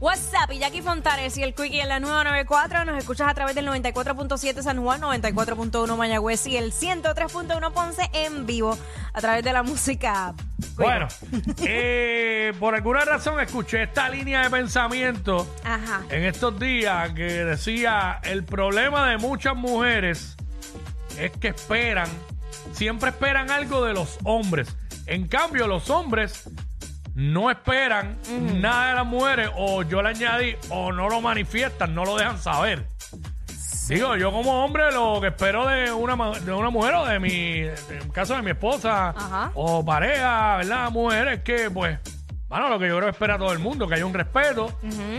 WhatsApp y Jackie Fontanes y el Quickie en la 994. Nos escuchas a través del 94.7 San Juan, 94.1 Mayagüez y el 103.1 Ponce en vivo a través de la música. Bueno, eh, por alguna razón escuché esta línea de pensamiento Ajá. en estos días que decía, el problema de muchas mujeres es que esperan, siempre esperan algo de los hombres. En cambio, los hombres no esperan nada de las mujeres o yo le añadí o no lo manifiestan, no lo dejan saber. Digo, yo como hombre lo que espero de una, ma- de una mujer o de mi, en el caso de mi esposa Ajá. o pareja, ¿verdad? Mujer, es que pues, bueno, lo que yo creo que espera todo el mundo, que haya un respeto,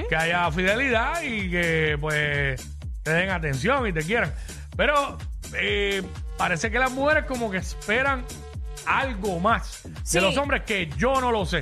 que haya fidelidad y que pues te den atención y te quieran. Pero eh, parece que las mujeres como que esperan algo más Sí. de los hombres que yo no lo sé.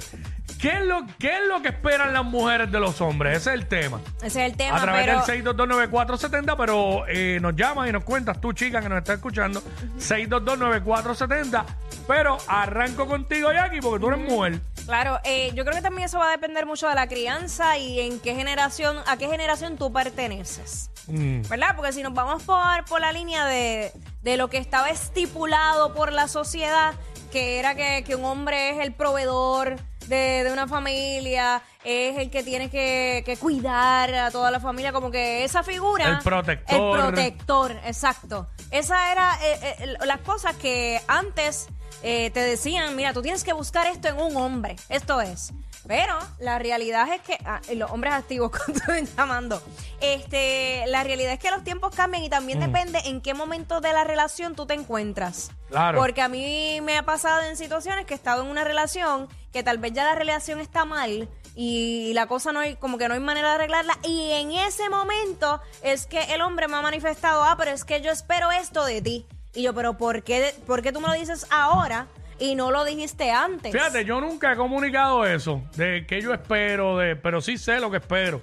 ¿Qué es, lo, ¿Qué es lo que esperan las mujeres de los hombres? Ese es el tema. Ese es el tema, A través pero... del 6229470, pero eh, nos llamas y nos cuentas, tú chica que nos está escuchando, 6229470, pero arranco contigo, Jackie, porque tú eres mujer. Claro, eh, yo creo que también eso va a depender mucho de la crianza y en qué generación, a qué generación tú perteneces. Mm. ¿Verdad? Porque si nos vamos por, por la línea de, de lo que estaba estipulado por la sociedad, que era que, que un hombre es el proveedor de, de una familia, es el que tiene que, que cuidar a toda la familia, como que esa figura... El protector. El protector, exacto. Esa era eh, eh, las cosas que antes eh, te decían, mira, tú tienes que buscar esto en un hombre, esto es. Pero la realidad es que, ah, los hombres activos, cuando están llamando, este, la realidad es que los tiempos cambian y también depende en qué momento de la relación tú te encuentras. Claro. Porque a mí me ha pasado en situaciones que he estado en una relación que tal vez ya la relación está mal y la cosa no hay, como que no hay manera de arreglarla. Y en ese momento es que el hombre me ha manifestado, ah, pero es que yo espero esto de ti. Y yo, pero ¿por qué, por qué tú me lo dices ahora y no lo dijiste antes? Fíjate, yo nunca he comunicado eso, de que yo espero, de, pero sí sé lo que espero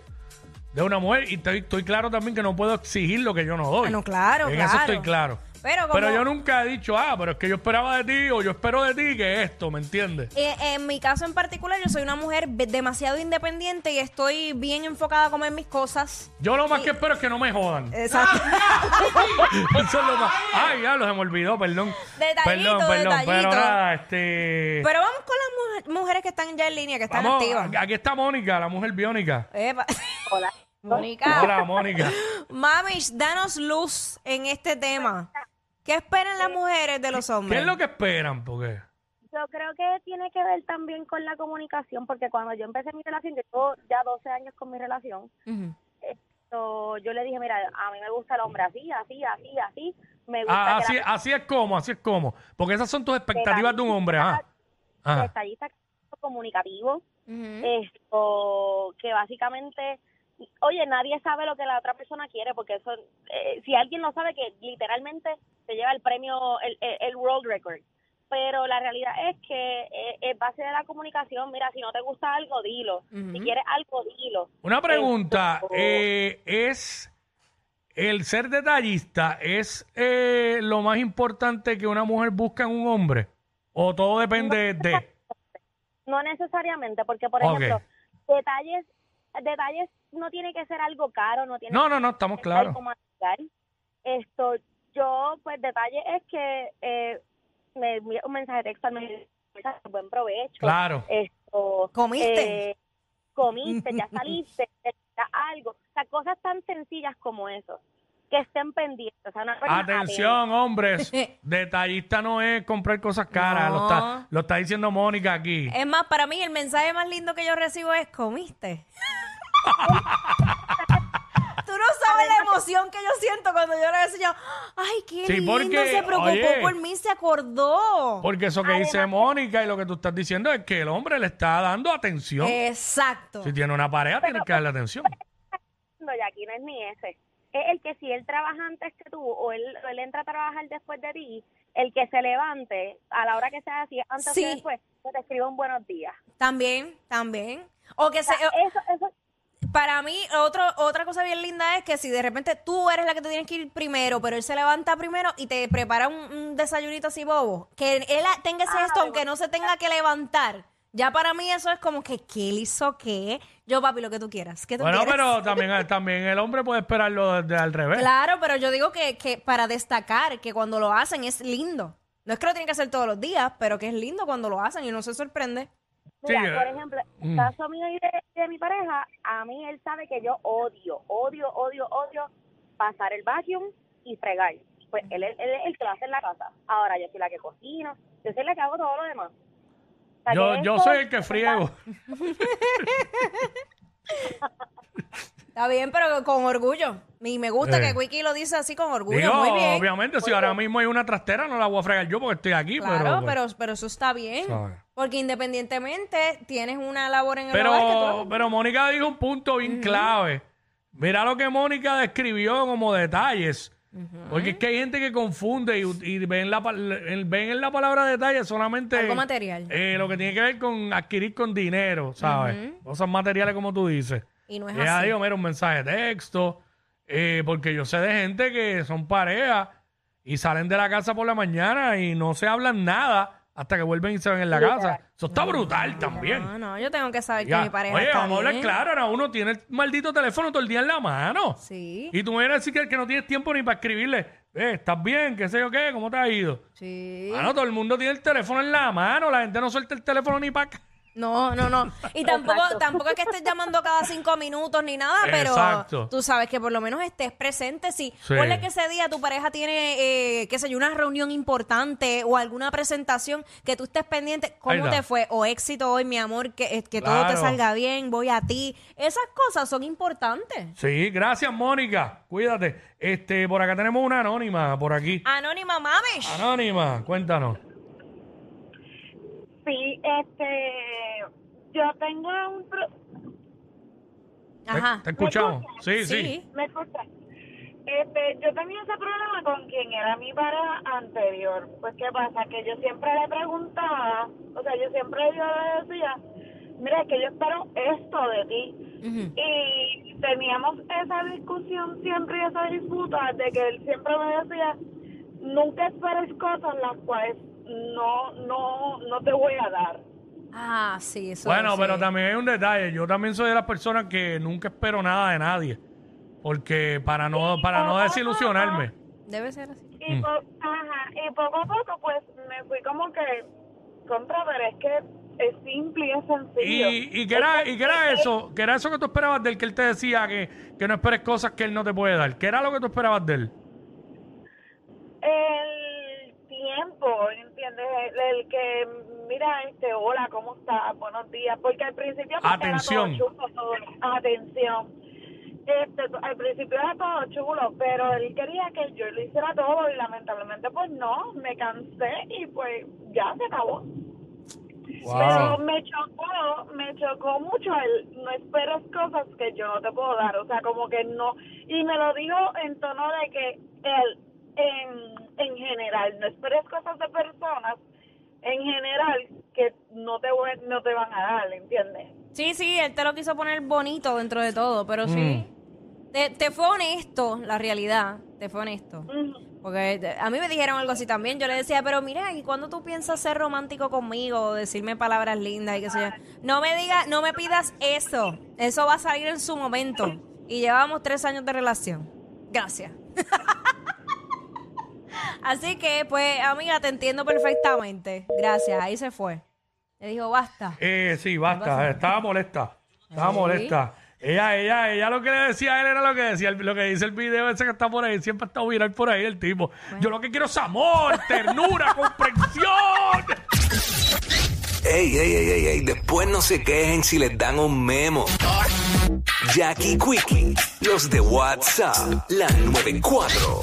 de una mujer y estoy, estoy claro también que no puedo exigir lo que yo no doy. Ah, no, claro, En eso claro. estoy claro. Pero como- yo nunca he dicho, ah, pero es que yo esperaba de ti o yo espero de ti que esto, ¿me entiendes? Eh, en mi caso en particular, yo soy una mujer demasiado independiente y estoy bien enfocada como en mis cosas. Yo lo más que espero es que no me jodan. Exacto. Eso es lo más. Ay, ya se me olvidó, perdón. Detallito, perdón, perdón. detallito. Pero nada, este. Pero vamos con las mujer- mujeres que están ya en línea, que están Vamos, activas. aquí está Mónica, la mujer biónica. Epa. Hola. Mónica. Hola, Mónica. Mamish, danos luz en este tema. ¿Qué esperan las mujeres de los ¿Qué hombres? es lo que esperan? Porque. Yo creo que tiene que ver también con la comunicación, porque cuando yo empecé mi relación, yo llevo ya 12 años con mi relación, esto, yo le dije, mira, a mí me gusta el hombre así, así, así, así, me gusta Ah, así, la así es como, así es como. Porque esas son tus expectativas de un hombre, ajá. Ajá. detallista, comunicativo, esto, que básicamente, oye, nadie sabe lo que la otra persona quiere, porque eso, eh, si alguien lo sabe, que literalmente se lleva el premio, el, el, el world record. Pero la realidad es que eh, es base de la comunicación. Mira, si no te gusta algo, dilo. Si quieres algo, dilo. Una pregunta, Esto- eh, ¿es el ser detallista es eh, lo más importante que una mujer busca en un hombre? ¿O todo depende de...? No necesariamente, porque por ejemplo, detalles, detalles no tiene que ser algo caro, no tiene No, no, no, estamos claros. Esto, yo, pues detalle es que eh, me envía un mensaje de texto, me buen provecho. Claro. Esto, ¿Comiste? eh, comiste, ya saliste, te da algo. O sea, cosas tan sencillas como eso, que estén pendientes. O sea, una persona Atención, hombres. Detallista no es comprar cosas caras. Lo, está, lo está diciendo Mónica aquí. Es más, para mí el mensaje más lindo que yo recibo es ¿comiste? Tú no sabes la emoción que yo siento cuando yo le decía, ay, qué Sí, lindo, porque, se preocupó oye, por mí, se acordó. Porque eso que dice Mónica y lo que tú estás diciendo es que el hombre le está dando atención. Exacto. Si tiene una pareja, tiene que darle atención. No, y aquí no es ni ese. Es el que si él trabaja antes que tú o él, o él entra a trabajar después de ti, el que se levante a la hora que sea, es antes Sí. o después, que te escriba un buenos días. También, también. O que se, O sea, eso, eso, para mí, otro, otra cosa bien linda es que si de repente tú eres la que te tienes que ir primero, pero él se levanta primero y te prepara un, un desayunito así bobo, que él tenga ese Ah, gesto, aunque no se tenga que levantar, Ya para mí eso es como que, ¿qué él hizo qué? Yo, papi, lo que tú quieras. ¿Qué tú Bueno, quieres? pero también, también el hombre puede esperarlo desde al revés. Claro, pero yo digo que, que para destacar que cuando lo hacen es lindo. No es que lo tienen que hacer todos los días, pero que es lindo cuando lo hacen y uno se sorprende. Mira, Sí, por eh, ejemplo, mm. el caso mío y de, de mi pareja, a mí él sabe que yo odio, odio, odio, odio pasar el vacuum y fregar. Pues él, es- él es el que lo hace en la casa. Ahora yo soy la que cocino, yo soy la que hago todo lo demás. O sea, Yo, yo soy el que friego. Está bien, pero con orgullo. Y me gusta Eh. que Wiki lo dice así con orgullo. Digo, Muy bien. obviamente, si ahora mismo hay una trastera, no la voy a fregar yo porque estoy aquí. Claro, pero, pues, pero, pero eso está bien. Porque independientemente tienes una labor en el hogar que Pero, Mónica dijo un punto bien clave. Mira lo que Mónica describió como detalles. Porque es que hay gente que confunde y, y ven, la, pal- el- ven en la palabra detalle solamente Algo material. eh, lo que tiene que ver con adquirir con dinero, ¿sabes? Cosas materiales como tú dices. Y no es Ella así. dijo, mira, un mensaje de texto. eh, porque yo sé de gente que son pareja y salen de la casa por la mañana y no se hablan nada hasta que vuelven y se ven en la casa. Eso está brutal también. No, no, yo tengo que saber Ya. que mi pareja Oye, está vamos a hablar bien. claro. Ahora uno tiene el maldito teléfono todo el día en la mano. Sí, Y tú me vienes a decir que, que no tienes tiempo ni para escribirle. Eh, ¿Estás bien? ¿Qué sé yo qué? ¿Cómo te ha ido? sí. Ah, no, todo el mundo tiene el teléfono en la mano. La gente no suelta el teléfono ni para acá. No, no, no. Y tampoco, Exacto. tampoco es que estés llamando cada cinco minutos ni nada, pero Exacto. tú sabes que por lo menos estés presente. Si Sí. ponle que ese día tu pareja tiene, eh, qué sé yo, una reunión importante o alguna presentación que tú estés pendiente, ¿cómo te fue? O éxito hoy, mi amor, que, eh, que todo te salga bien, voy a ti. Esas cosas son importantes. Sí, gracias, Mónica. Cuídate. Este, por acá tenemos una anónima, por aquí. Anónima Mamish. Anónima, cuéntanos. Sí, este, yo tengo un... pro- ¿Te, Ajá. te escuchamos? Sí, sí. Sí. ¿Me escucha? Este, yo tenía ese problema con quien era mi pareja anterior. Pues, ¿qué pasa? Que yo siempre le preguntaba, o sea, yo siempre yo le decía, mira, es que yo espero esto de ti. Ujú. Y teníamos esa discusión siempre y esa disputa de que él siempre me decía, nunca esperes cosas las cuales no, no, no te voy a dar. Ah, sí, eso Bueno, sí. pero también hay un detalle. Yo también soy de las personas que nunca espero nada de nadie. Porque para no, para no desilusionarme. Debe ser así. Y, Mm. po- ajá, y poco a poco, pues, me fui como que contra, pero es que es simple y es sencillo. ¿Y, y qué era, y qué era eso? ¿Qué era eso que tú esperabas de él? Que él te decía que, que no esperes cosas que él no te puede dar. ¿Qué era lo que tú esperabas de él? El tiempo, ¿entiendes? El, el que, mira, este, hola, ¿cómo estás? Buenos días. Porque al principio... pues, era Atención. todo chulo, todo. Atención. Este, al principio era todo chulo, pero él quería que yo lo hiciera todo y lamentablemente pues no, me cansé y pues ya se acabó. Pero me chocó, me chocó mucho el no esperes cosas que yo no te puedo dar, o sea, como que no, y me lo digo en tono de que él, en, en general, no esperes cosas de personas, en general, que no te, no te van a dar, ¿entiendes? Sí, sí, él te lo quiso poner bonito dentro de todo, pero sí. Te, te fue honesto, la realidad. Te fue honesto. Porque te- a mí me dijeron algo así también. Yo le decía, pero mira, ¿y cuando tú piensas ser romántico conmigo? O decirme palabras lindas y qué sé yo. No me digas, no me pidas eso. Eso va a salir en su momento. Y llevamos tres años de relación. Gracias. Así que, pues, amiga, te entiendo perfectamente. Gracias, ahí se fue. Le dijo, basta. Eh, sí, basta. Estaba molesta. Estaba Sí. molesta. Ella, ella, ella lo que le decía a él era lo que decía, lo que dice el video ese que está por ahí. Siempre ha estado viral por ahí el tipo. Yo lo que quiero es amor, ternura, comprensión. Ey, ey, ey, ey, ey, después no se quejen si les dan un memo. Jackie Quickie, los de WhatsApp, la 94.